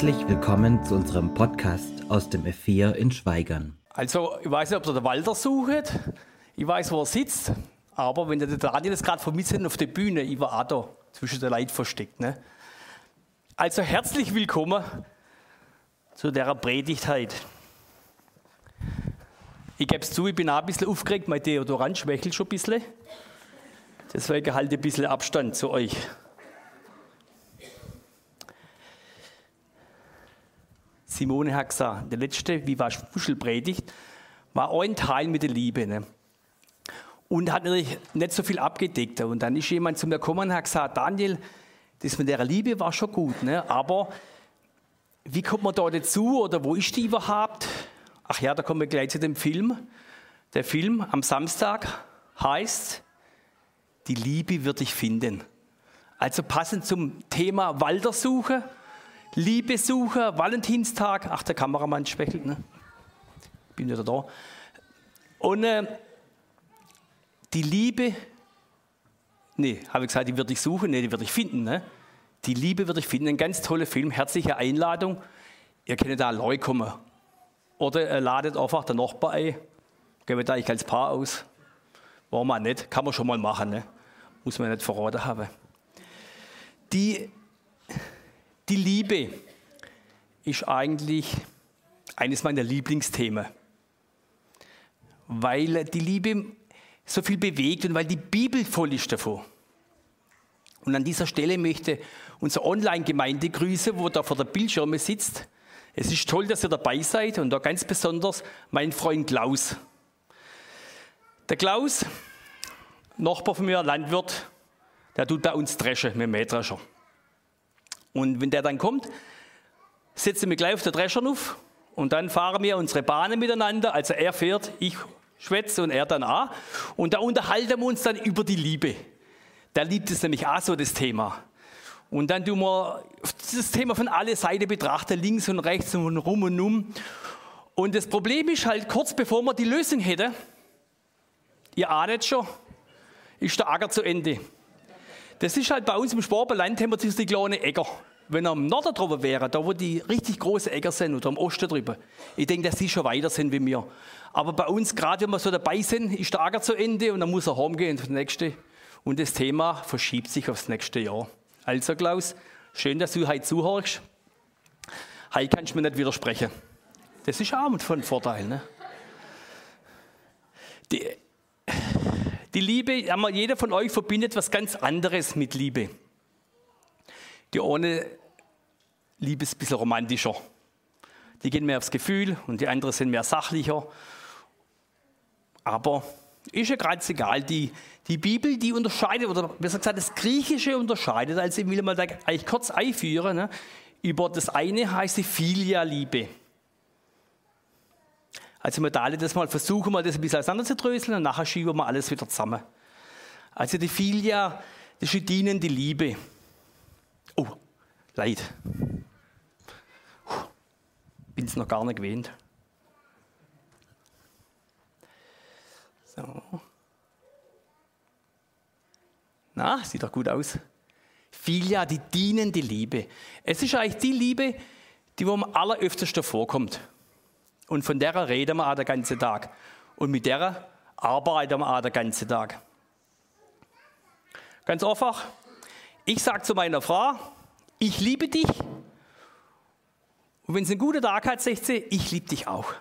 Herzlich willkommen zu unserem Podcast aus dem F4 in Schweigern. Also, ich weiß nicht, ob ihr den Walter sucht. Ich weiß, wo er sitzt. Aber wenn der Daniel jetzt gerade vermisst auf der Bühne, ich war auch da zwischen der Leid versteckt. Ne? Also, herzlich willkommen zu der Predigt heute. Ich gebe es zu, ich bin auch ein bisschen aufgeregt, mein Deodorant schwächelt schon ein bisschen. Deswegen halte ich ein bisschen Abstand zu euch. Simone hat gesagt, der letzte Wie war Wuschelpredigt war ein Teil mit der Liebe. Ne? Und hat natürlich nicht so viel abgedeckt. Und dann ist jemand zu mir gekommen und hat gesagt, Daniel, das mit der Liebe war schon gut, ne? aber wie kommt man da dazu oder wo ist die überhaupt? Ach ja, da kommen wir gleich zu dem Film. Der Film am Samstag heißt, die Liebe wird dich finden. Also passend zum Thema Waldersuche Liebesucher, Valentinstag. Ach, der Kameramann schwächelt, ne? Bin wieder da. Und äh, die Liebe, nee, habe ich gesagt, die würde ich suchen, nee, die würde ich finden, ne? Die Liebe würde ich finden. Ein ganz toller Film, herzliche Einladung. Ihr könnt da neu kommen. Oder äh, ladet einfach den Nachbar ein. Gehen wir da ich als Paar aus. War man nicht, kann man schon mal machen, ne? Muss man nicht verraten haben. Die die Liebe ist eigentlich eines meiner Lieblingsthemen, weil die Liebe so viel bewegt und weil die Bibel voll ist davon. Und an dieser Stelle möchte unsere Online-Gemeinde grüßen, wo da vor der Bildschirme sitzt. Es ist toll, dass ihr dabei seid und da ganz besonders mein Freund Klaus. Der Klaus, Nachbar von mir, Landwirt, der tut bei uns dreschen mit dem Mähdrescher. Und wenn der dann kommt, setzen wir gleich auf der Drescher auf und dann fahren wir unsere Bahnen miteinander. Also er fährt, ich schwätze und er dann auch. Und da unterhalten wir uns dann über die Liebe. Der liebt es nämlich auch so, das Thema. Und dann tun wir das Thema von alle Seiten betrachten, links und rechts und rum und um. Und das Problem ist halt, kurz bevor wir die Lösung hätten, ihr ahnt schon, ist der Acker zu Ende. Das ist halt bei uns im Schwabenland haben wir diese kleinen Äcker. Wenn er am Norden drüber wäre, da wo die richtig großen Äcker sind oder am Osten drüber, ich denke, dass sie schon weiter sind wie wir. Aber bei uns, gerade wenn wir so dabei sind, ist der Acker zu Ende und dann muss er heimgehen das nächste. Und das Thema verschiebt sich aufs nächste Jahr. Also Klaus, schön, dass du heute zuhörst. Heute kannst du mir nicht widersprechen. Das ist auch von Vorteil. Ne? Die, die Liebe, jeder von euch verbindet was ganz anderes mit Liebe. Die eine Liebe ist ein bisschen romantischer. Die gehen mehr aufs Gefühl und die anderen sind mehr sachlicher. Aber ist ja ganz egal. Die, die Bibel, die unterscheidet, oder besser gesagt, das Griechische unterscheidet. Also ich will mal da eigentlich kurz einführen. Ne? Über das eine heißt die Filia-Liebe. Also wir alle das mal versuchen, mal das ein bisschen auseinanderzudröseln und nachher schieben wir alles wieder zusammen. Also die Filia, das ist die dienende Liebe. Oh, Leid. Bin es noch gar nicht gewöhnt. So. Na, sieht doch gut aus. Filia, die dienende Liebe. Es ist eigentlich die Liebe, die wo am alleröftesten vorkommt. Und von der reden wir auch den ganzen Tag. Und mit der arbeiten wir auch den ganzen Tag. Ganz einfach. Ich sage zu meiner Frau, ich liebe dich. Und wenn sie einen guten Tag hat, sagt sie, ich liebe dich auch.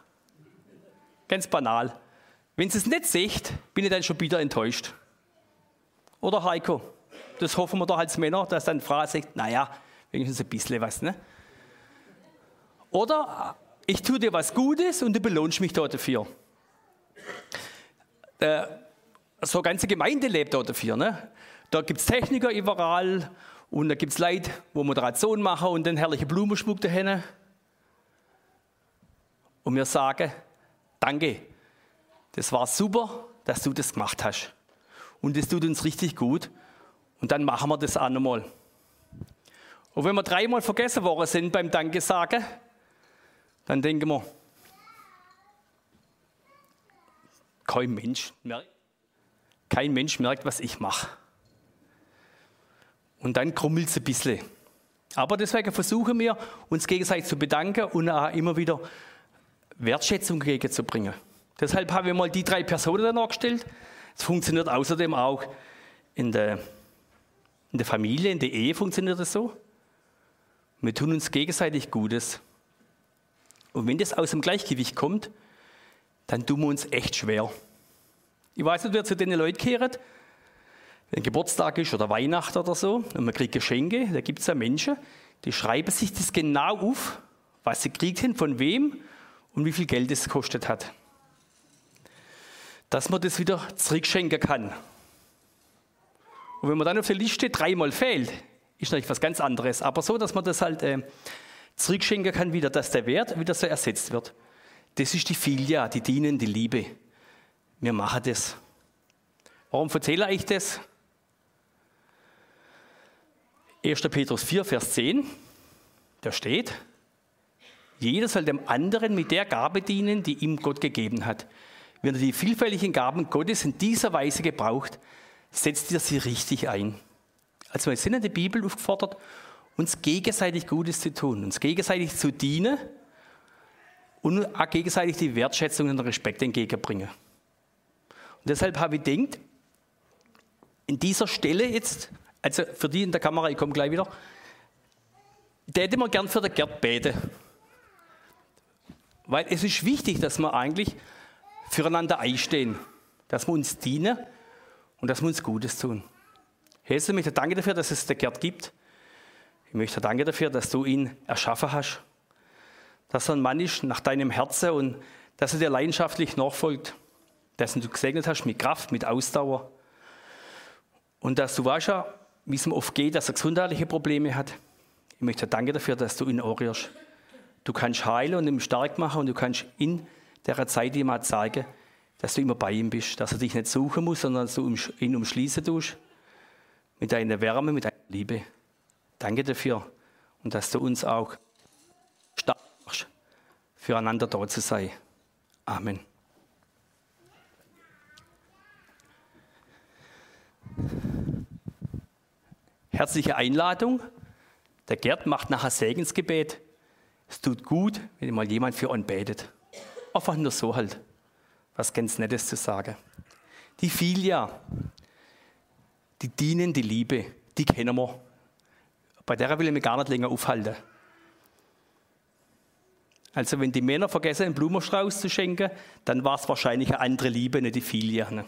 Ganz banal. Wenn sie es nicht sagt, bin ich dann schon wieder enttäuscht. Oder Heiko. Das hoffen wir doch als Männer, dass dann Frau sagt, naja, wenigstens ein bisschen was. Ne? Oder ich tue dir was Gutes und du belohnst mich dort dafür. Äh, so eine ganze Gemeinde lebt dort dafür. Ne? Da gibt es Techniker überall und da gibt es Leute, wo Moderation machen und den herrlichen Blumenschmuck dahin. Und wir sagen, danke, das war super, dass du das gemacht hast. Und das tut uns richtig gut. Und dann machen wir das auch nochmal. Und wenn wir dreimal vergessen worden sind beim Danke sagen, dann denken wir, kein Mensch merkt, kein Mensch merkt, was ich mache. Und dann krummelt es ein bisschen. Aber deswegen versuchen wir, uns gegenseitig zu bedanken und auch immer wieder Wertschätzung entgegenzubringen. Deshalb haben wir mal die drei Personen nachgestellt. Es funktioniert außerdem auch in der, in der Familie, in der Ehe funktioniert es so. Wir tun uns gegenseitig Gutes. Und wenn das aus dem Gleichgewicht kommt, dann tun wir uns echt schwer. Ich weiß nicht, wer zu den Leuten kehrt, wenn Geburtstag ist oder Weihnachten oder so, und man kriegt Geschenke, da gibt es ja Menschen, die schreiben sich das genau auf, was sie kriegt haben, von wem und wie viel Geld es gekostet hat. Dass man das wieder zurückschenken kann. Und wenn man dann auf der Liste dreimal fehlt, ist natürlich was ganz anderes. Aber so, dass man das halt äh, zurückschenken kann, wieder, dass der Wert wieder so ersetzt wird. Das ist die Filia, die dienen, die Liebe. Wir machen das. Warum erzähle ich das? 1. Petrus 4, Vers 10, da steht, jeder soll dem anderen mit der Gabe dienen, die ihm Gott gegeben hat. Wenn er die vielfältigen Gaben Gottes in dieser Weise gebraucht, setzt er sie richtig ein. Also wir sind in der Bibel aufgefordert, uns gegenseitig Gutes zu tun, uns gegenseitig zu dienen und auch gegenseitig die Wertschätzung und Respekt entgegenbringen. Und deshalb habe ich gedacht, in dieser Stelle jetzt, also für die in der Kamera, ich komme gleich wieder, der hätte man gern für den Gerd beten. Weil es ist wichtig, dass wir eigentlich füreinander einstehen, dass wir uns dienen und dass wir uns Gutes tun. Jesus, ich möchte danke dafür, dass es der Gerd gibt. Ich möchte danke dafür, dass du ihn erschaffen hast. Dass er ein Mann ist nach deinem Herzen und dass er dir leidenschaftlich nachfolgt. Dass du gesegnet hast mit Kraft, mit Ausdauer. Und dass du weißt wie es ihm oft geht, dass er gesundheitliche Probleme hat. Ich möchte danke dafür, dass du ihn orierst. Du kannst heilen und ihn stark machen und du kannst in der Zeit ihm auch zeigen, dass du immer bei ihm bist, dass er dich nicht suchen muss, sondern dass du ihn umschließen tust mit deiner Wärme, mit deiner Liebe. Danke dafür und dass du uns auch stark machst, füreinander da zu sein. Amen. Herzliche Einladung. Der Gerd macht nachher Segensgebet. Es tut gut, wenn mal jemand für uns betet. Einfach nur so halt. Was ganz Nettes zu sagen. Die Filia, die dienen die Liebe, die kennen wir. Bei der will ich mich gar nicht länger aufhalten. Also wenn die Männer vergessen, einen Blumenstrauß zu schenken, dann war es wahrscheinlich eine andere Liebe, nicht die Filia.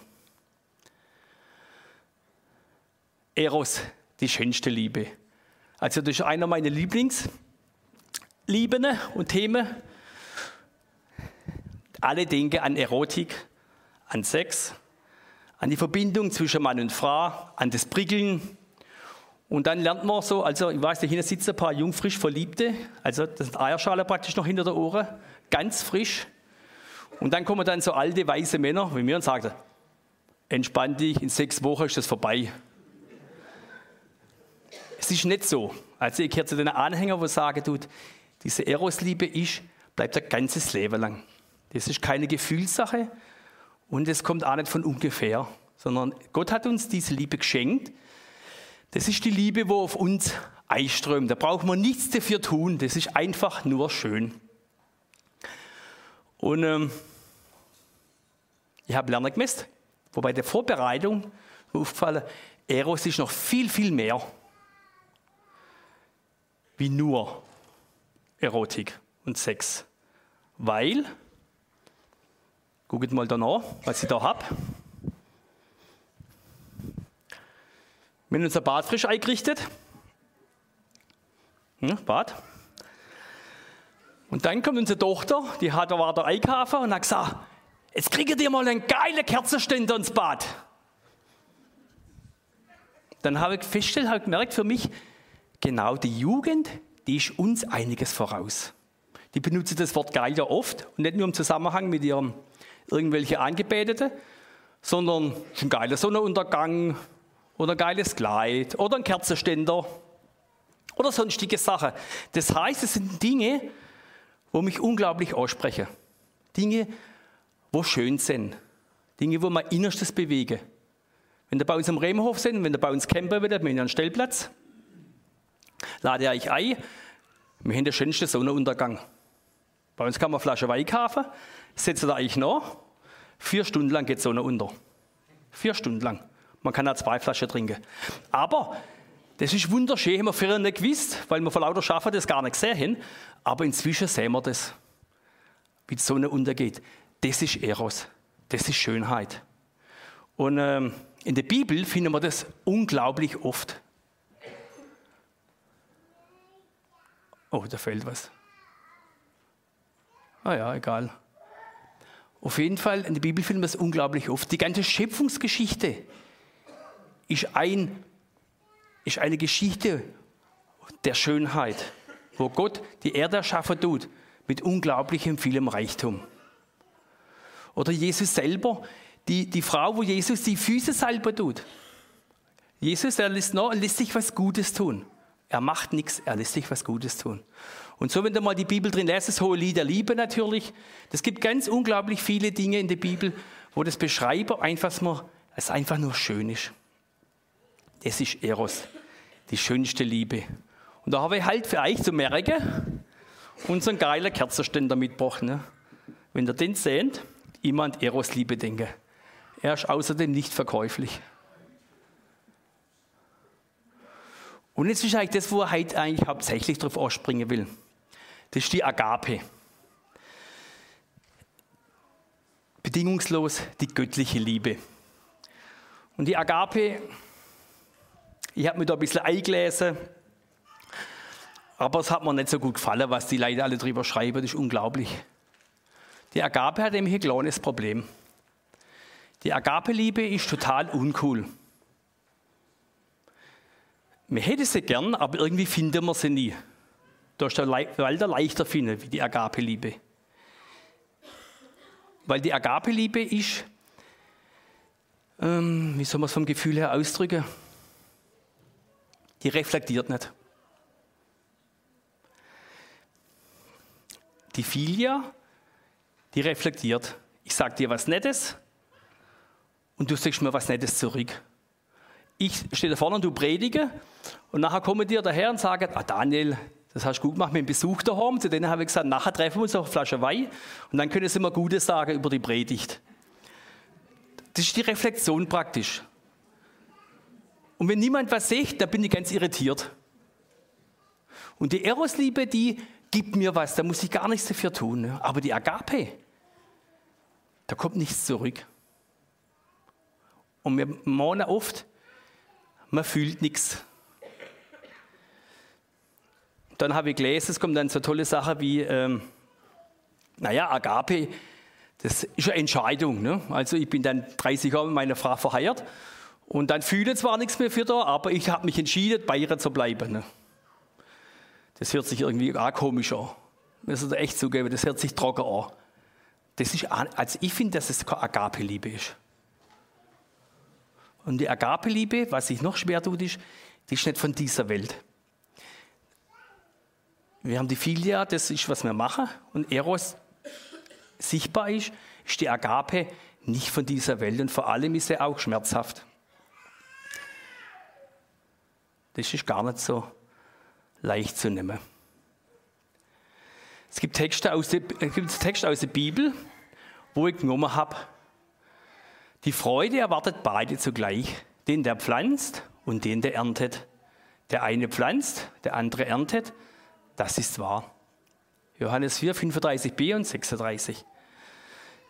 Eros, die schönste Liebe. Also das ist einer meiner Lieblingslieben und Themen. Alle denken an Erotik, an Sex, an die Verbindung zwischen Mann und Frau, an das Prickeln. Und dann lernt man so, also ich weiß, da hinten sitzen ein paar jung frisch Verliebte, also das sind Eierschale praktisch noch hinter der Ohren, ganz frisch. Und dann kommen dann so alte, weiße Männer wie mir und sagen, entspann dich, in sechs Wochen ist das vorbei. Es ist nicht so. Also ich gehöre zu den Anhängern, die sagen, tut, diese Erosliebe ist, bleibt ein ganzes Leben lang. Das ist keine Gefühlssache, und es kommt auch nicht von ungefähr, sondern Gott hat uns diese Liebe geschenkt. Das ist die Liebe, wo auf uns einströmt. Da braucht man nichts dafür tun. Das ist einfach nur schön. Und ähm, ich habe Lerner gemessen, wobei der Vorbereitung mir aufgefallen, Eros ist noch viel, viel mehr wie nur Erotik und Sex. Weil Guckt mal da nach, was ich da habe. Wir haben unser Bad frisch eingerichtet. Ja, Bad. Und dann kommt unsere Tochter, die hat, war der einkaufen und hat gesagt, jetzt kriegt ihr mal einen geilen Kerzenständer ins Bad. Dann habe ich festgestellt, habe gemerkt für mich, genau die Jugend, die ist uns einiges voraus. Die benutzen das Wort geil ja oft und nicht nur im Zusammenhang mit ihrem irgendwelche Angebetete, sondern ein geiler Sonnenuntergang oder ein geiles Kleid oder ein Kerzenständer oder sonstige Sachen. Das heißt, es sind Dinge, wo mich unglaublich aussprechen. Dinge, wo schön sind. Dinge, wo mein Innerstes bewegen. Wenn du bei uns am Rehmenhof sind, wenn du bei uns campen willst, haben wir einen Stellplatz. Lade euch ein, wir haben den schönsten Sonnenuntergang. Bei uns kann man eine Flasche Wein kaufen, setzt da euch noch, vier Stunden lang geht Sonne unter. Vier Stunden lang. Man kann auch zwei Flaschen trinken. Aber das ist wunderschön, haben wir früher nicht gewusst, weil wir vor lauter Schaffen das gar nicht gesehen haben. Aber inzwischen sehen wir das, wie die Sonne untergeht. Das ist Eros. Das ist Schönheit. Und ähm, in der Bibel finden wir das unglaublich oft. Oh, da fällt was. Ah ja, egal. Auf jeden Fall, in der Bibel finden wir es unglaublich oft. Die ganze Schöpfungsgeschichte ist, ein, ist eine Geschichte der Schönheit, wo Gott die Erde erschaffen tut mit unglaublichem vielem Reichtum. Oder Jesus selber, die, die Frau, wo Jesus die Füße salben tut. Jesus, er lässt, noch, lässt sich was Gutes tun. Er macht nichts, er lässt sich was Gutes tun. Und so, wenn du mal die Bibel drin lässt, das hohe Lied der Liebe natürlich, es gibt ganz unglaublich viele Dinge in der Bibel, wo das Beschreiber einfach nur, es einfach nur schön ist. Das ist Eros, die schönste Liebe. Und da habe ich halt für euch zu merken, unseren geilen Kerzenständer mitgebracht. Ne? Wenn ihr den seht, immer an Eros Liebe denken. Er ist außerdem nicht verkäuflich. Und jetzt ist eigentlich das, wo er heute eigentlich hauptsächlich darauf ausspringen will. Das ist die Agape. Bedingungslos die göttliche Liebe. Und die Agape, ich habe mir da ein bisschen eingelesen, aber es hat mir nicht so gut gefallen, was die Leute alle drüber schreiben, das ist unglaublich. Die Agape hat nämlich ein kleines Problem. Die Agape-Liebe ist total uncool. Man hätte sie gern, aber irgendwie finden wir sie nie. Da ist der Walter leichter finden wie die Agape-Liebe. Weil die Agape-Liebe ist, ähm, wie soll man es vom Gefühl her ausdrücken? Die reflektiert nicht. Die Filia, die reflektiert. Ich sage dir was Nettes und du sagst mir was Nettes zurück. Ich stehe da vorne und du predige und nachher kommen dir daher und sagen, ah Daniel, das hast du gut gemacht mit dem Besuch daheim. Zu denen habe ich gesagt, nachher treffen wir uns auf eine Flasche Wein und dann können sie mir Gutes sagen über die Predigt. Das ist die Reflexion praktisch. Und wenn niemand was sagt, dann bin ich ganz irritiert. Und die Erosliebe, die gibt mir was, da muss ich gar nichts dafür tun. Aber die Agape, da kommt nichts zurück. Und wir meinen oft, man fühlt nichts. Dann habe ich gelesen, es kommt dann so tolle Sachen wie, ähm, naja, Agape, das ist eine Entscheidung. Ne? Also ich bin dann 30 Jahre mit meiner Frau verheiratet und dann fühle zwar nichts mehr für da, aber ich habe mich entschieden, bei ihr zu bleiben. Ne? Das hört sich irgendwie auch komisch an. Das ist echt zugeben, das hört sich trocken an. Das ist, also ich finde, dass es keine Agape-Liebe ist. Und die Agape-Liebe, was sich noch schwer tut, ist, die ist nicht von dieser Welt. Wir haben die Filia, das ist, was wir machen. Und Eros sichtbar ist, ist die Agape nicht von dieser Welt. Und vor allem ist sie auch schmerzhaft. Das ist gar nicht so leicht zu nehmen. Es gibt Texte aus der, es gibt Texte aus der Bibel, wo ich genommen habe. Die Freude erwartet beide zugleich, den, der pflanzt und den, der erntet. Der eine pflanzt, der andere erntet. Das ist wahr. Johannes 4, 35b und 36.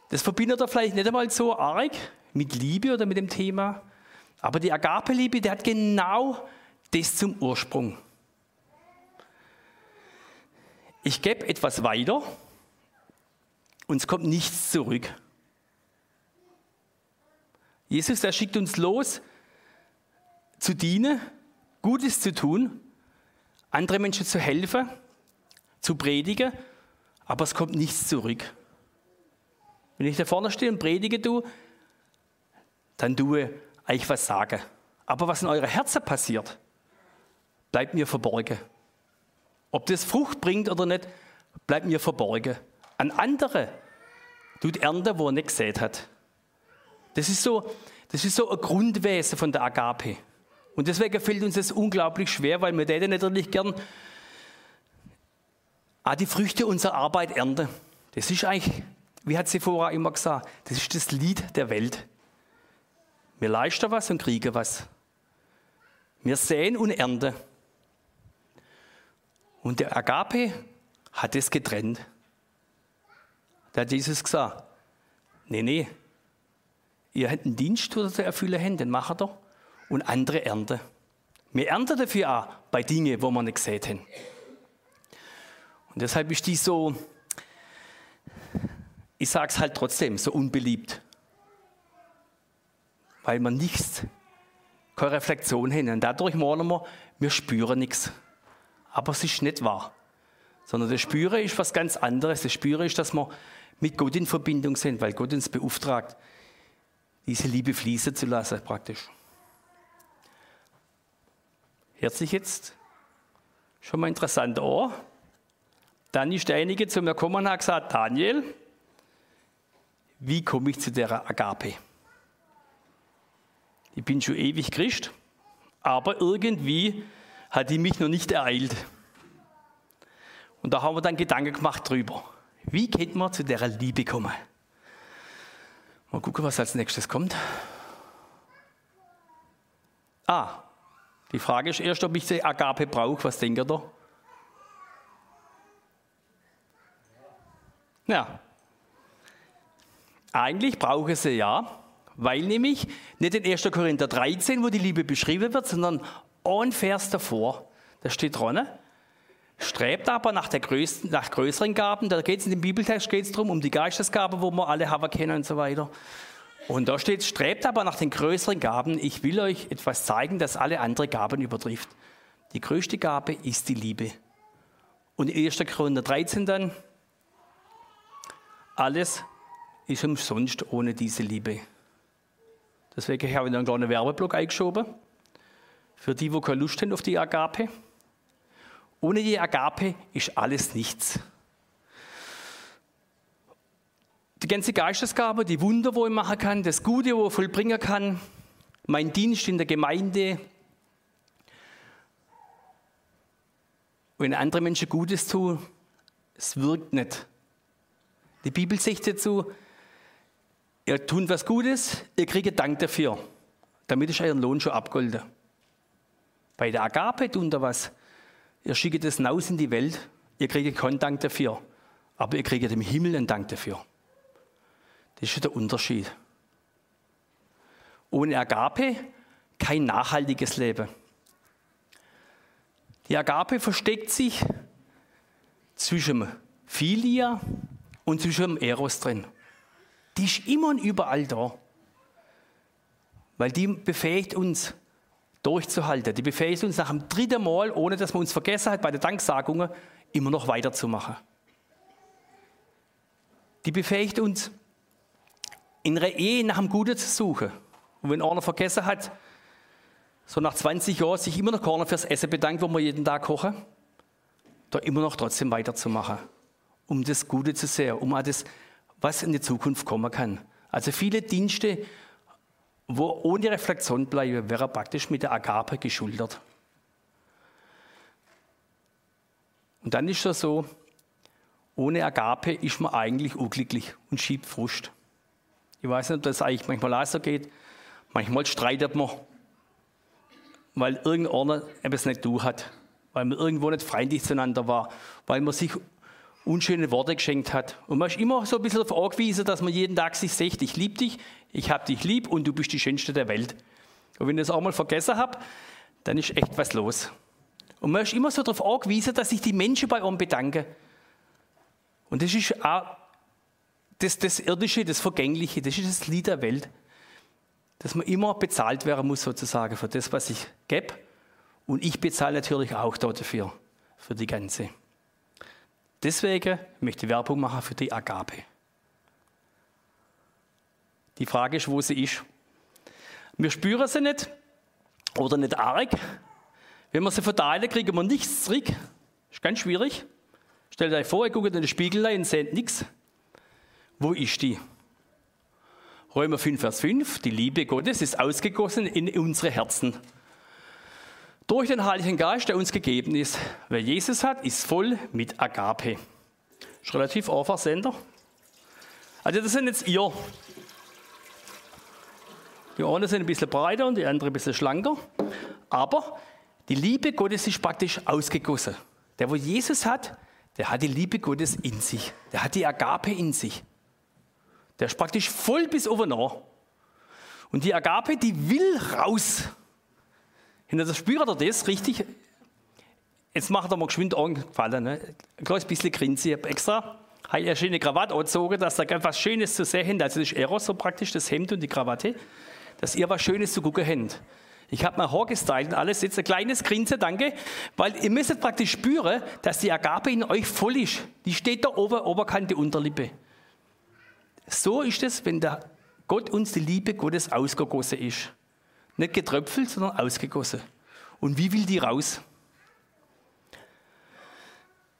Das verbindet er vielleicht nicht einmal so arg mit Liebe oder mit dem Thema, aber die Agape-Liebe, der hat genau das zum Ursprung. Ich gebe etwas weiter und es kommt nichts zurück. Jesus, der schickt uns los, zu dienen, Gutes zu tun andere Menschen zu helfen, zu predigen, aber es kommt nichts zurück. Wenn ich da vorne stehe und predige, du, dann tue ich was sagen. Aber was in eurer Herzen passiert, bleibt mir verborgen. Ob das Frucht bringt oder nicht, bleibt mir verborgen. An andere tut Ernte, wo er nicht gesät hat. Das ist so, das ist so ein Grundwesen von der Agape. Und deswegen fällt uns das unglaublich schwer, weil wir täten natürlich gern auch die Früchte unserer Arbeit ernten. Das ist eigentlich, wie hat vorher immer gesagt, das ist das Lied der Welt. Wir leisten was und kriegen was. Wir säen und ernten. Und der Agape hat es getrennt. Da hat Jesus gesagt, nee, nee, ihr habt einen Dienst zu erfüllen, den macht er und andere ernten. Wir ernten dafür auch bei Dingen, wo wir nicht gesehen haben. Und deshalb ist die so, ich sage es halt trotzdem, so unbeliebt. Weil wir nichts, keine Reflexion haben. Und dadurch meinen wir, wir spüren nichts. Aber es ist nicht wahr. Sondern das Spüren ist was ganz anderes. Das Spüren ist, dass wir mit Gott in Verbindung sind, weil Gott uns beauftragt, diese Liebe fließen zu lassen, praktisch. Hört sich jetzt schon mal interessant an. Dann ist derjenige zu mir gekommen und hat gesagt, Daniel, wie komme ich zu der Agape? Ich bin schon ewig Christ, aber irgendwie hat die mich noch nicht ereilt. Und da haben wir dann Gedanken gemacht drüber. Wie könnte man zu der Liebe kommen? Mal gucken, was als nächstes kommt. Ah, die Frage ist erst, ob ich die Agape brauche. Was denkt ihr da? Ja. Eigentlich brauche ich sie ja, weil nämlich nicht in 1. Korinther 13, wo die Liebe beschrieben wird, sondern ein Vers davor, da steht dran, strebt aber nach, der größten, nach größeren Gaben, da geht es in dem Bibeltext geht's darum, um die Geistesgabe, wo wir alle haben kennen und so weiter. Und da steht, strebt aber nach den größeren Gaben. Ich will euch etwas zeigen, das alle anderen Gaben übertrifft. Die größte Gabe ist die Liebe. Und in 1. Korinther 13 dann, alles ist umsonst ohne diese Liebe. Deswegen habe ich einen kleinen Werbeblock eingeschoben. Für die, die keine Lust haben auf die Agape. Ohne die Agape ist alles nichts. die ganze Geistesgabe, die Wunder, wo ich machen kann, das Gute, wo ich vollbringen kann, mein Dienst in der Gemeinde. Wenn andere Menschen Gutes tun, es wirkt nicht. Die Bibel sagt dazu, ihr tut was Gutes, ihr kriegt Dank dafür. Damit ist euer Lohn schon abgolden. Bei der Agape tun ihr was. Ihr schickt es hinaus in die Welt, ihr kriegt keinen Dank dafür. Aber ihr kriegt im Himmel einen Dank dafür. Das ist der Unterschied. Ohne Agape kein nachhaltiges Leben. Die Agape versteckt sich zwischen Philia und zwischen Eros drin. Die ist immer und überall da. Weil die befähigt uns, durchzuhalten. Die befähigt uns nach dem dritten Mal, ohne dass man uns vergessen hat, bei der Danksagungen immer noch weiterzumachen. Die befähigt uns, in einer Ehe nach dem Guten zu suchen. Und wenn einer vergessen hat, so nach 20 Jahren sich immer noch keiner fürs Essen bedankt, wo wir jeden Tag kochen, da immer noch trotzdem weiterzumachen, um das Gute zu sehen, um das, was in die Zukunft kommen kann. Also viele Dienste, wo ohne Reflexion bleiben, wäre praktisch mit der Agape geschultert. Und dann ist es so, ohne Agape ist man eigentlich unglücklich und schiebt Frust. Ich weiß nicht, ob das eigentlich manchmal so geht. Manchmal streitet man, weil irgendeiner etwas nicht du hat, weil man irgendwo nicht freundlich zueinander war, weil man sich unschöne Worte geschenkt hat. Und man ist immer so ein bisschen darauf angewiesen, dass man jeden Tag sich sagt, ich liebe dich, ich habe dich lieb und du bist die Schönste der Welt. Und wenn ich das auch mal vergessen habe, dann ist echt was los. Und man ist immer so darauf angewiesen, dass sich die Menschen bei uns bedanken. Und das ist auch das, das Irdische, das Vergängliche, das ist das Lied der Welt. Dass man immer bezahlt werden muss, sozusagen, für das, was ich gebe. Und ich bezahle natürlich auch dafür, für die ganze. Deswegen möchte ich Werbung machen für die Agape. Die Frage ist, wo sie ist. Wir spüren sie nicht oder nicht arg. Wenn wir sie verteilen, kriegen wir nichts zurück. Ist ganz schwierig. Stellt euch vor, ihr guckt in den Spiegel und seht nichts. Wo ist die? Römer 5, Vers 5, die Liebe Gottes ist ausgegossen in unsere Herzen. Durch den Heiligen Geist, der uns gegeben ist. Wer Jesus hat, ist voll mit Agape. Ist relativ einfach, Sender. Also das sind jetzt ihr. Die einen sind ein bisschen breiter und die anderen ein bisschen schlanker. Aber die Liebe Gottes ist praktisch ausgegossen. Der, wo Jesus hat, der hat die Liebe Gottes in sich. Der hat die Agape in sich. Der ist praktisch voll bis oben nach. Und die Agape, die will raus. Hinter das spürt er das richtig. Jetzt macht er mal geschwind angefallen. Ne? Ein kleines bisschen grinsen. Ich habe extra eine schöne Krawatte angezogen, dass da ganz was Schönes zu sehen habt. Also das ist Eros so praktisch, das Hemd und die Krawatte, dass ihr was Schönes zu gucken habt. Ich habe mein Haar gestylt und alles. Jetzt ein kleines Grinsen, danke. Weil ihr müsst praktisch spüren, dass die Agape in euch voll ist. Die steht da oben, Oberkante, Unterlippe. So ist es, wenn der Gott uns die Liebe Gottes ausgegossen ist. Nicht getröpfelt, sondern ausgegossen. Und wie will die raus?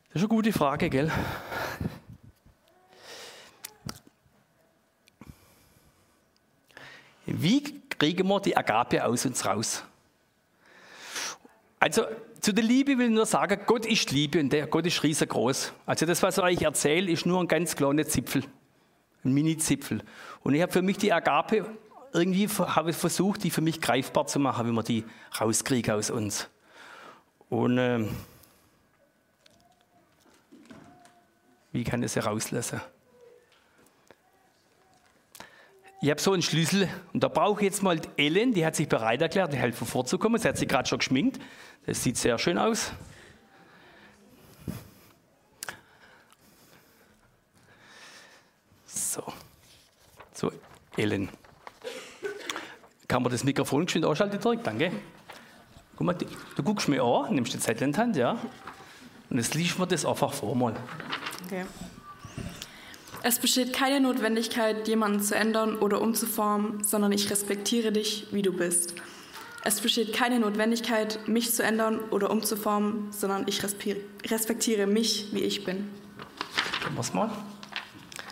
Das ist eine gute Frage, gell? Wie kriegen wir die Agape aus uns raus? Also zu der Liebe will ich nur sagen, Gott ist Liebe und der Gott ist riesengroß. Also das, was ich euch erzähle, ist nur ein ganz kleiner Zipfel, ein Mini-Zipfel. Und ich habe für mich die Agape irgendwie habe ich versucht, die für mich greifbar zu machen, wie man die rauskriege aus uns. Und äh, wie kann ich sie rauslassen? Ich habe so einen Schlüssel und da brauche ich jetzt mal Ellen, die hat sich bereit erklärt, die helfen vorzukommen. Sie hat sich gerade schon geschminkt. Das sieht sehr schön aus. So, so Ellen. Kann man das Mikrofon geschwind ausschalten direkt? Danke. Guck mal, du guckst mir an, nimmst die Zettel in die Hand, ja? Und jetzt liest man das einfach vor mal. Okay. Es besteht keine Notwendigkeit, jemanden zu ändern oder umzuformen, sondern ich respektiere dich, wie du bist. Es besteht keine Notwendigkeit, mich zu ändern oder umzuformen, sondern ich respektiere mich, wie ich bin. Dann wir mal.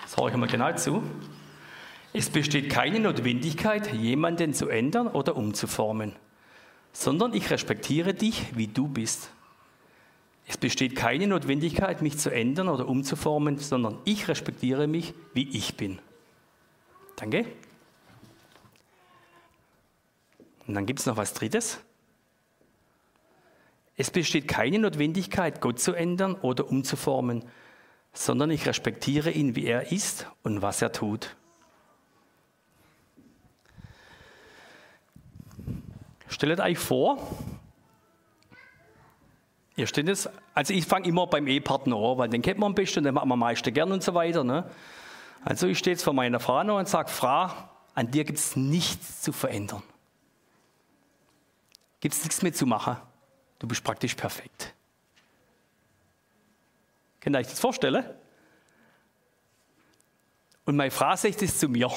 Das höre ich mal genau zu. Es besteht keine Notwendigkeit, jemanden zu ändern oder umzuformen, sondern ich respektiere dich, wie du bist. Es besteht keine Notwendigkeit, mich zu ändern oder umzuformen, sondern ich respektiere mich, wie ich bin. Danke. Und dann gibt es noch was Drittes. Es besteht keine Notwendigkeit, Gott zu ändern oder umzuformen, sondern ich respektiere ihn, wie er ist und was er tut. Stellt euch vor, Ihr steht jetzt, also ich fange immer beim Ehepartner an, weil den kennt man am besten, den macht man am meisten gern und so weiter. Ne? Also ich stehe jetzt vor meiner Frau und sage, Frau, an dir gibt es nichts zu verändern. Gibt es nichts mehr zu machen. Du bist praktisch perfekt. Könnt ihr euch das vorstellen? Und meine Frau sagt es zu mir.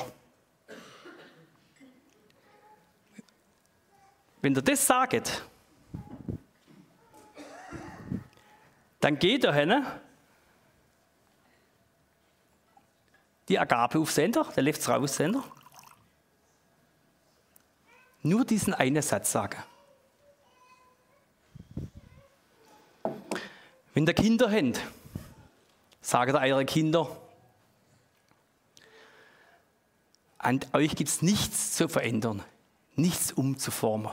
Wenn ihr das sagt, dann geht er hin, die Agape auf Sender, der läuft raus Sender. Nur diesen einen Satz sagen. Wenn ihr Kinder habt, sagt eure Kinder, an euch gibt es nichts zu verändern, nichts umzuformen.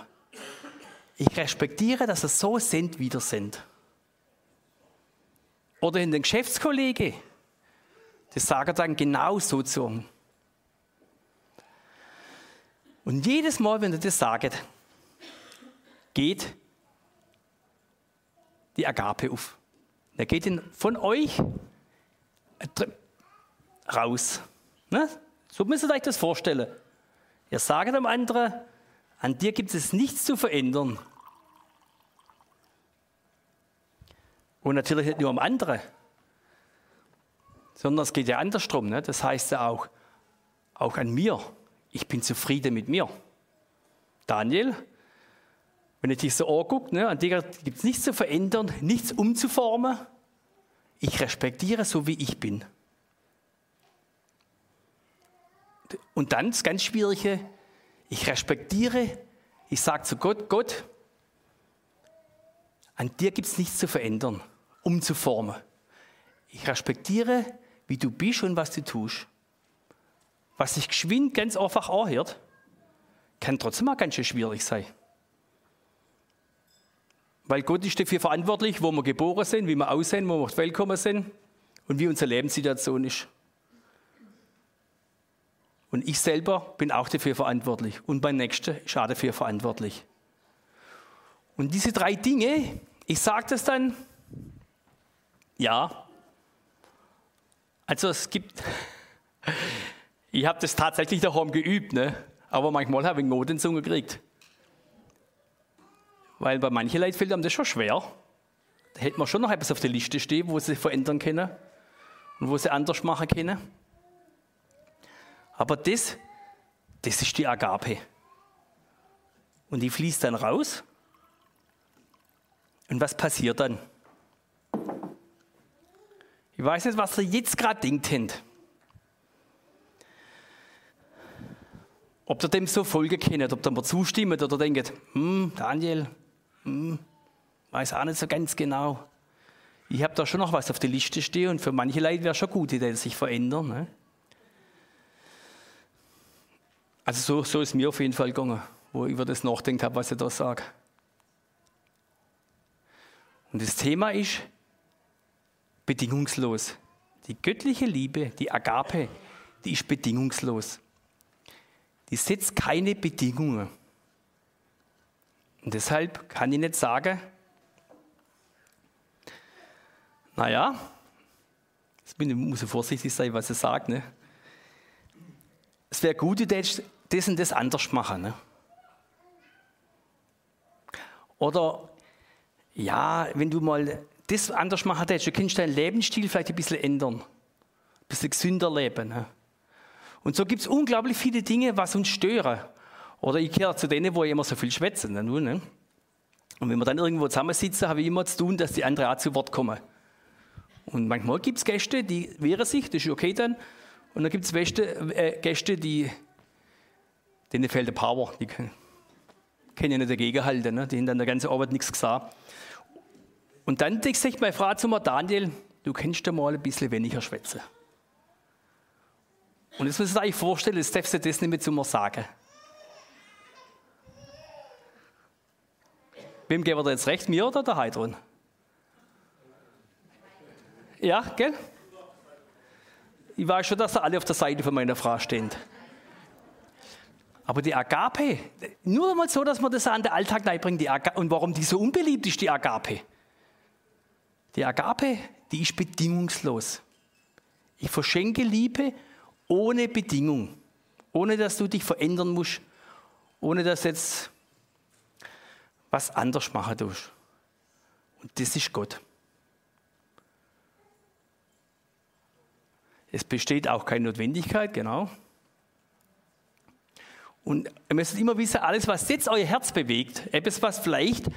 Ich respektiere, dass ihr so sind, wie ihr sind. Oder in den Geschäftskollegen. Das sagen dann genau so zu. Und jedes Mal, wenn ihr das sagt, geht die Agape auf. Da geht ihn von euch raus. Ne? So müsst ihr euch das vorstellen. Ihr sagt dem anderen, an dir gibt es nichts zu verändern. Und natürlich nicht nur am anderen, sondern es geht ja andersrum. Ne? Das heißt ja auch, auch an mir. Ich bin zufrieden mit mir. Daniel, wenn ich dich so angucke, ne, an dir gibt es nichts zu verändern, nichts umzuformen. Ich respektiere so, wie ich bin. Und dann das ganz Schwierige, ich respektiere, ich sage zu Gott, Gott, An dir gibt es nichts zu verändern, umzuformen. Ich respektiere, wie du bist und was du tust. Was sich geschwind ganz einfach anhört, kann trotzdem auch ganz schön schwierig sein. Weil Gott ist dafür verantwortlich, wo wir geboren sind, wie wir aussehen, wo wir auf die sind und wie unsere Lebenssituation ist. Und ich selber bin auch dafür verantwortlich. Und mein Nächster ist auch dafür verantwortlich. Und diese drei Dinge, ich sage das dann, ja. Also es gibt, ich habe das tatsächlich daheim geübt, ne? aber manchmal habe ich Not in Zunge gekriegt. Weil bei manchen Leuten fällt einem das schon schwer. Da hätte man schon noch etwas auf der Liste stehen, wo sie verändern können und wo sie anders machen können. Aber das, das ist die Agape. Und die fließt dann raus. Und was passiert dann? Ich weiß nicht, was ihr jetzt gerade denkt. Ob ihr dem so folgen könnt, ob ihr mir zustimmt oder denkt, hm, Daniel, hm, weiß auch nicht so ganz genau. Ich habe da schon noch was auf der Liste stehen und für manche Leute wäre schon gut, die sich verändern. Ne? Also so, so ist mir auf jeden Fall gegangen, wo ich über das nachdenkt habe, was ich da sage. Und das Thema ist bedingungslos. Die göttliche Liebe, die Agape, die ist bedingungslos. Die setzt keine Bedingungen. Und deshalb kann ich nicht sagen, naja, ich muss vorsichtig sein, was ich sage. Ne? Es wäre gut, du das und das anders machen. Ne? Oder ja, wenn du mal das anders machen hättest, du kannst deinen Lebensstil vielleicht ein bisschen ändern. Ein bisschen gesünder leben. Ne? Und so gibt es unglaublich viele Dinge, was uns stören. Oder ich gehöre zu denen, wo ich immer so viel schwätzen. Ne? ne? Und wenn wir dann irgendwo zusammensitzen, habe ich immer zu tun, dass die anderen auch zu Wort kommen. Und manchmal gibt es Gäste, die wehren sich, das ist okay dann. Und dann gibt es äh, Gäste, die denen fehlt der Power. Die können ja nicht dagegenhalten. Ne? Die haben dann der ganze Arbeit nichts gesagt. Und dann sagt meine Frau zu mir, Daniel, du kannst dir mal ein bisschen weniger schwätzen. Und jetzt muss ich euch vorstellen, jetzt darfst du das nicht mehr zu mir sagen. Wem geben wir jetzt recht, mir oder der Heidrun? Ja, gell? Ich weiß schon, dass alle auf der Seite von meiner Frau stehen. Aber die Agape, nur mal so, dass man das an den Alltag reinbringt, die und warum die so unbeliebt ist, die Agape. Die Agape, die ist bedingungslos. Ich verschenke Liebe ohne Bedingung, ohne dass du dich verändern musst, ohne dass jetzt was anders machen tust. Und das ist Gott. Es besteht auch keine Notwendigkeit, genau. Und ihr müsst immer wissen, alles, was jetzt euer Herz bewegt, etwas, was vielleicht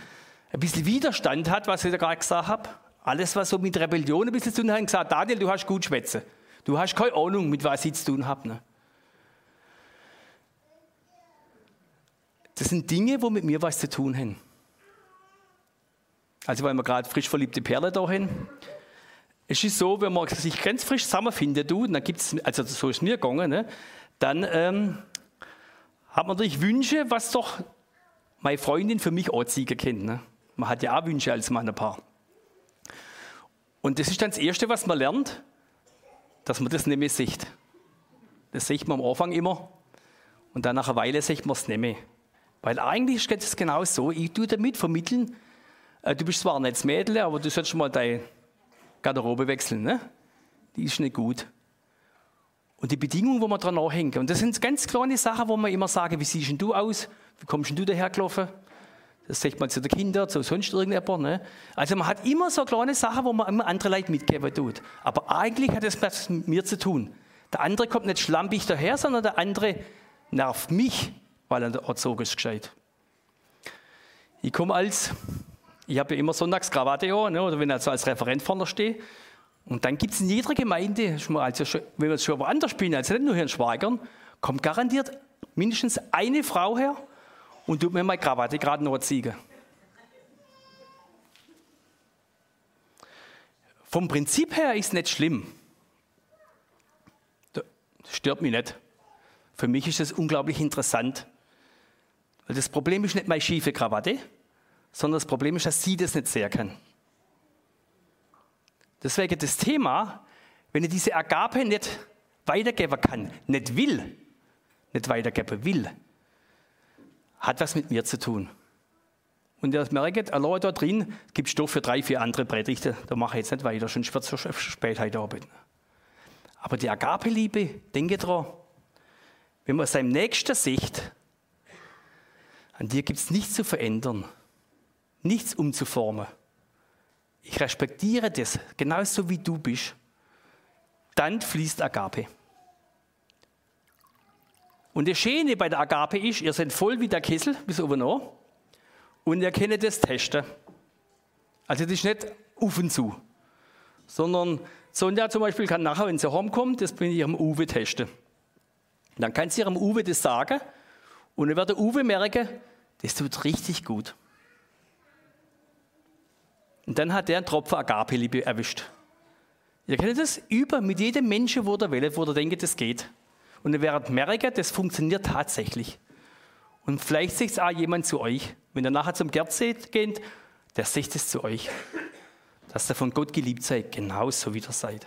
ein bisschen Widerstand hat, was ich da gerade gesagt habe, alles, was so mit Rebellion ein bisschen zu tun hat, gesagt, Daniel, du hast gut schwätzen. Du hast keine Ahnung, mit was ich zu tun habe. Ne? Das sind Dinge, wo mit mir was zu tun haben. Also, weil wir gerade frisch verliebte Perle da haben. Es ist so, wenn man sich ganz frisch zusammenfindet, du, dann gibt's, also so ist es mir gegangen, ne? dann ähm, hat man natürlich Wünsche, was doch meine Freundin für mich anziehen kennt. Ne? Man hat ja auch Wünsche als Mann ein paar. Und das ist dann das Erste, was man lernt, dass man das nicht mehr sieht. Das sieht man am Anfang immer und dann nach einer Weile sieht man es nicht mehr. Weil eigentlich geht es genau so, ich tue damit vermitteln, äh, du bist zwar nicht das Mädel, aber du solltest mal deine Garderobe wechseln. Ne? Die ist nicht gut. Und die Bedingungen, wo man dran nachhängt. Und das sind ganz kleine Sachen, wo man immer sagen, wie siehst du aus? Wie kommst denn du dahergelaufen? Das sagt man zu den Kindern, zu sonst irgendjemand. Ne? Also man hat immer so kleine Sachen, wo man immer andere Leute mitgeben tut. Aber eigentlich hat das was mit mir zu tun. Der andere kommt nicht schlampig daher, sondern der andere nervt mich, weil er erzogen ist gescheit. Ich komme als, ich habe ja immer sonntags Krawatte an, ne, oder wenn ich so als Referent vorne stehe. Und dann gibt es in jeder Gemeinde, wenn wir es schon woanders spielen, also nicht nur hier in Schweigern, kommt garantiert mindestens eine Frau her und tut mir meine Krawatte gerade noch ziehen. Vom Prinzip her ist es nicht schlimm. Das stört mich nicht. Für mich ist es unglaublich interessant. Weil das Problem ist nicht meine schiefe Krawatte, sondern das Problem ist, dass sie das nicht sehr kann. Deswegen das Thema, wenn ich diese Agape nicht weitergeben kann, nicht will, nicht weitergeben will, hat was mit mir zu tun. Und ihr merkt, allein da drin gibt Stoff für drei, vier andere Predigten. Da mache ich jetzt nicht weiter, sonst wird es spät heute Abend. Aber die Agape-Liebe, denke dran, wenn man seinem Nächsten sieht, an dir gibt es nichts zu verändern, nichts umzuformen. Ich respektiere das, genauso wie du bist. Dann fließt Agape. Und das Schöne bei der Agape ist, ihr seid voll wie der Kessel bis oben an und ihr könnt das testen. Also das ist nicht auf zu, sondern Sonja zum Beispiel kann nachher, wenn sie heimkommt, das mit ihrem Uwe testen. Dann kann sie ihrem Uwe das sagen und dann wird der Uwe merken, das tut richtig gut. Und dann hat er einen Tropfen Agape-Liebe erwischt. Ihr kennt das über mit jedem Menschen, wo der Welt, wo der denkt, das geht. Und ihr werdet merken, das funktioniert tatsächlich. Und vielleicht sagt es auch jemand zu euch. Wenn ihr nachher zum Gerd geht, der sagt es zu euch. Dass ihr von Gott geliebt seid, genauso wie ihr seid.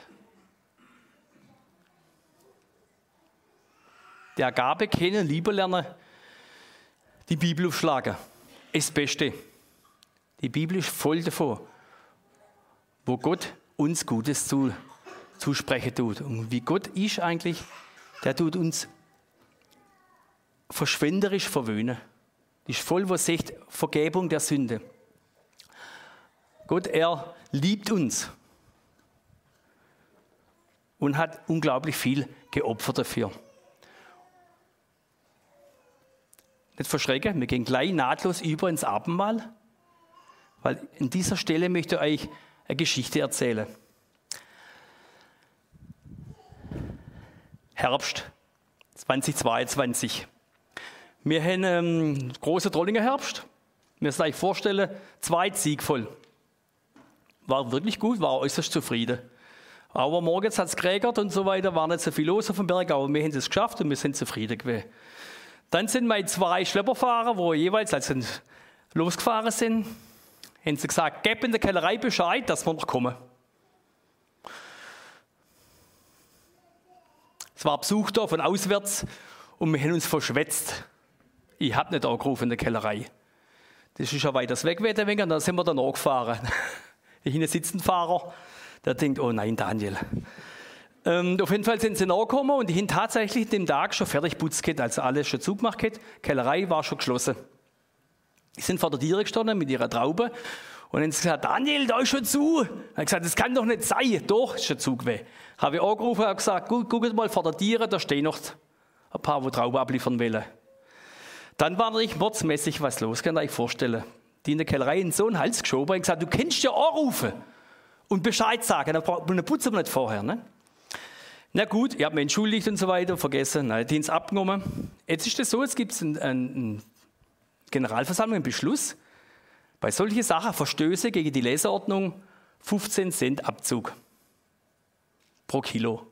Der Gabe kennen, lieber lernen, die Bibel aufschlagen. Das Beste. Die Bibel ist voll davon, wo Gott uns Gutes zu, zusprechen tut. Und wie Gott ist eigentlich, der tut uns verschwenderisch verwöhnen. ist voll, was sagt, Vergebung der Sünde. Gott, er liebt uns und hat unglaublich viel geopfert dafür. Nicht verschrecken, wir gehen gleich nahtlos über ins Abendmahl, weil an dieser Stelle möchte ich euch eine Geschichte erzählen. Herbst 2022. Wir haben einen großen Trollinger Herbst. Wir müssen euch vorstellen, zwei Sieg voll. War wirklich gut, war äußerst zufrieden. Aber morgens hat es geregnet und so weiter, war nicht so viel los auf dem Berg, aber wir haben es geschafft und wir sind zufrieden gewesen. Dann sind meine zwei Schlepperfahrer, wo jeweils also losgefahren sind, haben sie gesagt, gib in der Kellerei Bescheid, dass wir noch kommen. Es war Besuch da von auswärts und wir haben uns verschwätzt. Ich habe nicht angerufen in der Kellerei. Das ist ja weiter weg, und dann sind wir dann angefahren. Hinten sitzt ein Fahrer, der denkt, oh nein, Daniel. Ähm, auf jeden Fall sind sie nachgekommen und die haben tatsächlich den Tag schon fertig putzt, also alles schon zugemacht. Kellerei war schon geschlossen. Sind vor der Tiere gestanden mit ihrer Traube und dann haben sie gesagt, Daniel, da ist schon zu. Er hat gesagt, das kann doch nicht sein. Doch, ist schon zu gewesen. Habe ich angerufen und gesagt, guckt mal vor der Tiere, da stehen noch ein paar, die Trauben abliefern wollen. Dann war natürlich mordsmäßig was los, kann ich euch vorstellen. Die in der Kellerei in so einen Hals geschoben und gesagt, du kennst ja anrufen und Bescheid sagen, dann putzen wir nicht vorher. Ne? Na gut, ich habe mich entschuldigt und so weiter, vergessen, nein, Dienst abgenommen. Jetzt ist es so, jetzt gibt es einen, einen Generalversammlung, einen Beschluss, bei solchen Sachen, Verstöße gegen die Leseordnung, 15 Cent Abzug pro Kilo.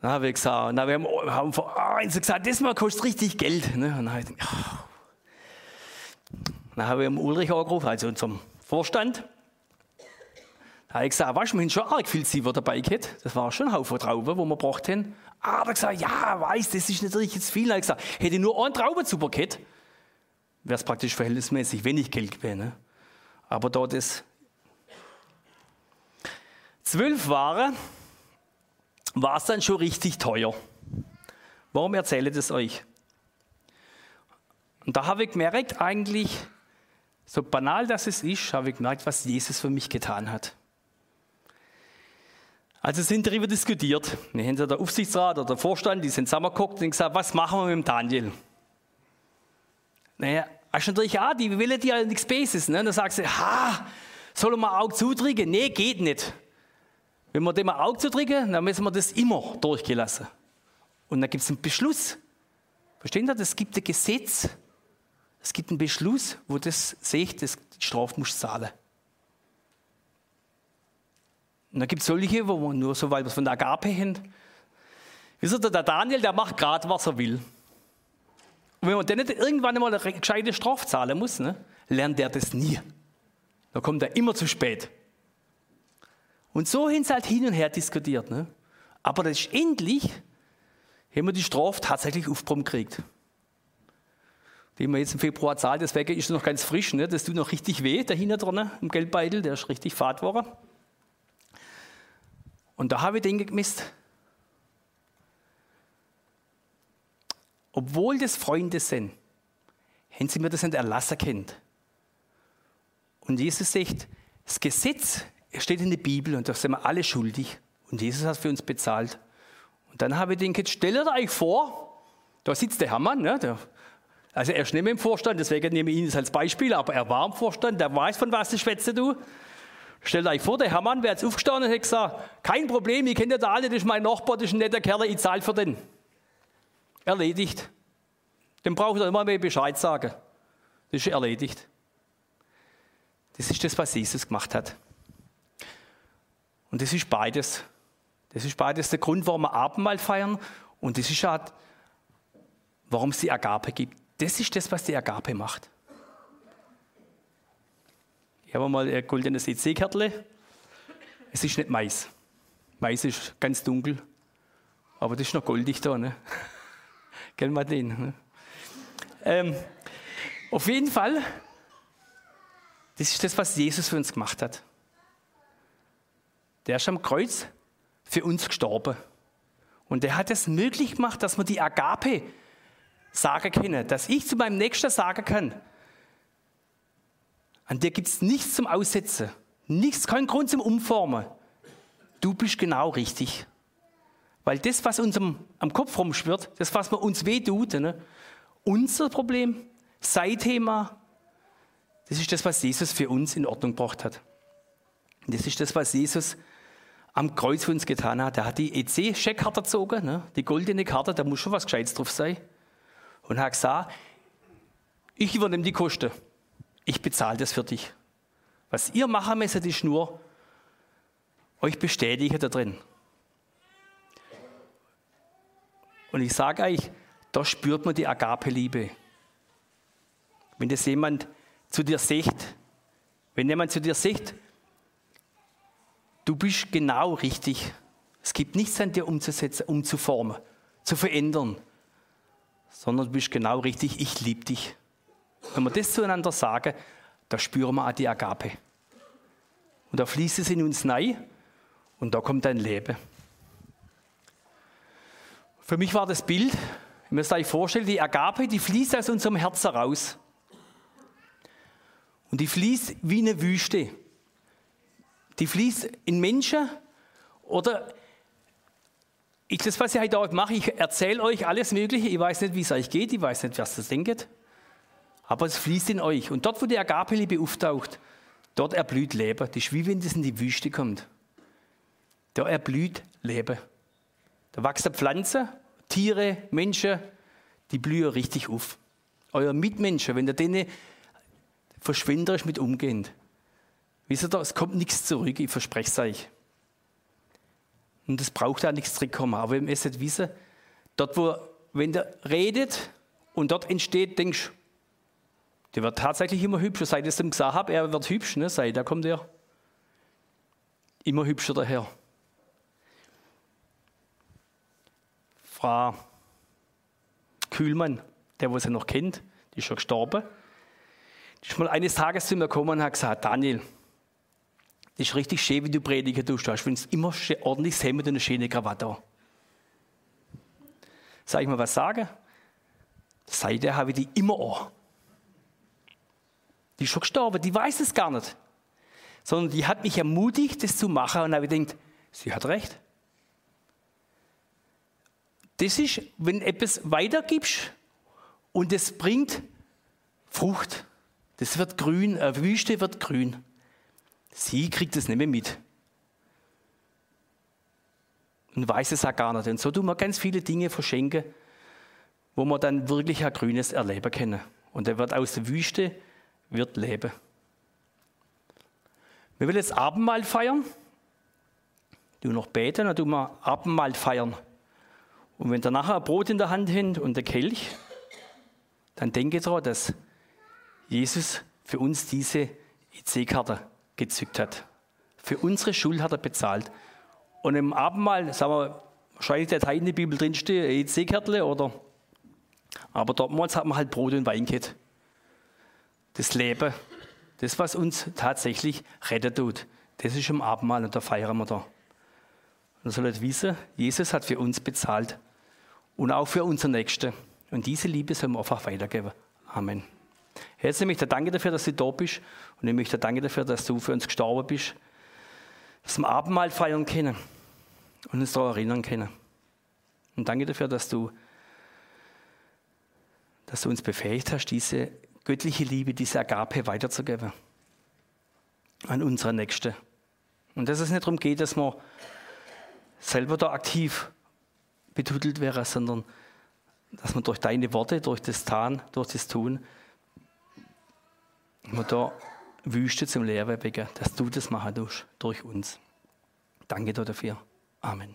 Dann habe ich gesagt, na, wir haben, haben vor eins gesagt, das mal kostet richtig Geld. Ne? Und dann habe ich, oh. dann habe ich Ulrich angerufen, also unserem Vorstand. Da habe ich gesagt, weißt du, wir haben schon arg viel Ziefer dabei gehabt. Das war schon ein Haufen Trauben, wo wir gebracht haben. Ah, er gesagt, ja, weiß, das ist natürlich jetzt viel. Da habe ich gesagt, hätte ich nur einen Traubenzuber gehabt, wäre es praktisch verhältnismäßig wenig Geld gewesen. Ne? Aber da das zwölf waren, war es dann schon richtig teuer. Warum erzähle ich das euch? Und da habe ich gemerkt, eigentlich, so banal das es ist, habe ich gemerkt, was Jesus für mich getan hat. Also sind darüber diskutiert. Wir haben der Aufsichtsrat oder der Vorstand, die sind zusammengeguckt und gesagt, was machen wir mit dem Daniel? Naja, hast du natürlich auch, die wollen ja nichts Basis. Ne? Dann sagst du, ha, soll man auch zudrücken? Nee, geht nicht. Wenn wir dem ein Auge zudrücken, dann müssen wir das immer durchgelassen. Und dann gibt es einen Beschluss. Verstehen Sie? Es gibt ein Gesetz. Es gibt einen Beschluss, wo das sagt, das die Strafe muss zahlen. Und dann gibt es solche, wo man nur so weit was von der Agape haben. Wisst ihr, der Daniel, der macht gerade, was er will. Und wenn man dann nicht irgendwann einmal eine gescheite Strafe zahlen muss, ne, lernt er das nie. Da kommt er immer zu spät. Und so sie halt hin und her diskutiert. Ne? Aber letztendlich haben wir die Strafe tatsächlich aufgebrummt gekriegt. Die wir jetzt im Februar zahlt, deswegen ist noch ganz frisch. Ne? Das tut noch richtig weh, da hinten drin im Geldbeutel, der ist richtig fad geworden. Und da habe ich den gemisst. Obwohl das Freunde sind, haben sie mir das nicht erlassen kennt. Und Jesus sagt, das Gesetz steht in der Bibel und da sind wir alle schuldig. Und Jesus hat für uns bezahlt. Und dann habe ich den jetzt stellt euch vor, da sitzt der Hermann, ne, der, also er ist nicht mehr im Vorstand, deswegen nehme ich ihn als Beispiel, aber er war im Vorstand, der weiß, von was ich schwätze, du. Stellt euch vor, der Hermann wäre jetzt aufgestanden und hätte gesagt, kein Problem, ich kenne da alle, das ist mein Nachbar, das ist ein netter Kerl, ich zahle für den. Erledigt. Dem braucht er immer mehr Bescheid sagen. Das ist erledigt. Das ist das, was Jesus gemacht hat. Und das ist beides. Das ist beides der Grund, warum wir Abendmahl feiern. Und das ist auch, warum es die Agape gibt. Das ist das, was die Agape macht. Ich habe mal ein goldenes EC-Kärtle. Es ist nicht Mais. Mais ist ganz dunkel. Aber das ist noch goldig da. Ne? Gell, Madeleine? Ne? Ähm, auf jeden Fall, das ist das, was Jesus für uns gemacht hat. Der ist am Kreuz für uns gestorben. Und er hat es möglich gemacht, dass man die Agape sagen können, dass ich zu meinem Nächsten sagen kann, an dir gibt es nichts zum Aussetzen, nichts, kein Grund zum Umformen. Du bist genau richtig. Weil das, was uns am, am Kopf rumschwirrt, das, was man uns wehtut, ne, unser Problem, sein Thema, das ist das, was Jesus für uns in Ordnung gebracht hat. Das ist das, was Jesus am Kreuz für uns getan hat. Er hat die EC-Scheckkarte gezogen, ne? die goldene Karte, da muss schon was Gescheites drauf sein. Und hat gesagt, ich übernehme die Kosten. Ich bezahle das für dich. Was ihr machen müsst, ist nur, euch bestätigen da drin. Und ich sage euch, da spürt man die Agape-Liebe. Wenn das jemand zu dir sagt, wenn jemand zu dir sagt, Du bist genau richtig. Es gibt nichts an dir umzusetzen, umzuformen, zu verändern, sondern du bist genau richtig. Ich liebe dich. Wenn wir das zueinander sagen, da spüren wir auch die Agape. Und da fließt es in uns rein und da kommt ein Leben. Für mich war das Bild, ihr müsst euch vorstellen, die Agape, die fließt aus unserem Herz heraus. Und die fließt wie eine Wüste die fließt in Menschen oder ich, das, was ich heute auch mache, ich erzähle euch alles Mögliche. Ich weiß nicht, wie es euch geht, ich weiß nicht, was ihr denkt, aber es fließt in euch. Und dort, wo die Agape-Liebe auftaucht, dort erblüht Leben. Das ist wie wenn das in die Wüste kommt. Da erblüht Leben. Da wachsen Pflanzen, Tiere, Menschen, die blühen richtig auf. Euer Mitmenschen, wenn ihr denen verschwenderisch mit umgeht, Wisst ihr da, es kommt nichts zurück, ich verspreche es euch. Und es braucht auch nichts zurückkommen. Aber ihr müsst wissen, dort, wo, wenn der redet und dort entsteht, denkst du, der wird tatsächlich immer hübscher. Seit ich es ihm gesagt habe, er wird hübsch, ne? seit da kommt er immer hübscher daher. Frau Kühlmann, der, was er noch kennt, die ist schon gestorben, die ist mal eines Tages zu mir gekommen und hat gesagt, Daniel, das ist richtig schön, wie du predigen tust. Du hast wenn immer ordentlich Hemd und eine schöne Krawatte. Soll ich mal was sagen? Seitdem habe ich die immer an. Die ist schon gestorben, die weiß es gar nicht. Sondern die hat mich ermutigt, das zu machen. Und habe gedacht, sie hat recht. Das ist, wenn etwas weitergibst und es bringt Frucht. Das wird grün, eine Wüste wird grün. Sie kriegt es nicht mehr mit. Und weiß es auch gar nicht. Und so tun wir ganz viele Dinge verschenken, wo wir dann wirklich ein grünes Erleben können. Und er wird aus der Wüste, wird leben. Wir wollen jetzt Abendmahl feiern. du noch beten, dann tun wir Abendmahl feiern. Und wenn ihr nachher ein Brot in der Hand habt und der Kelch, dann denke daran, dass Jesus für uns diese EC-Karte gezückt hat. Für unsere Schuld hat er bezahlt. Und im Abendmahl, sagen wir, wahrscheinlich der Teil in der Bibel drinsteht, EC-Kärtle oder. Aber damals hat man halt Brot und Wein gehabt. Das Leben, das, was uns tatsächlich retten tut, das ist im Abendmahl und da feiern wir da. Und ihr solltet wissen, Jesus hat für uns bezahlt und auch für unsere Nächsten. Und diese Liebe sollen wir einfach weitergeben. Amen. Herzlich möchte danke dafür, dass du da bist. Und ich möchte danke dafür, dass du für uns gestorben bist. Dass wir Abendmahl feiern können und uns daran erinnern können. Und danke dafür, dass du, dass du uns befähigt hast, diese göttliche Liebe, diese Agape weiterzugeben. An unsere Nächste. Und dass es nicht darum geht, dass wir selber da aktiv betitelt wäre, sondern dass man durch deine Worte, durch das Tan, durch das Tun, man da Wüste zum Lehren bringen, dass du das machen tust, durch uns. Danke dir dafür. Amen.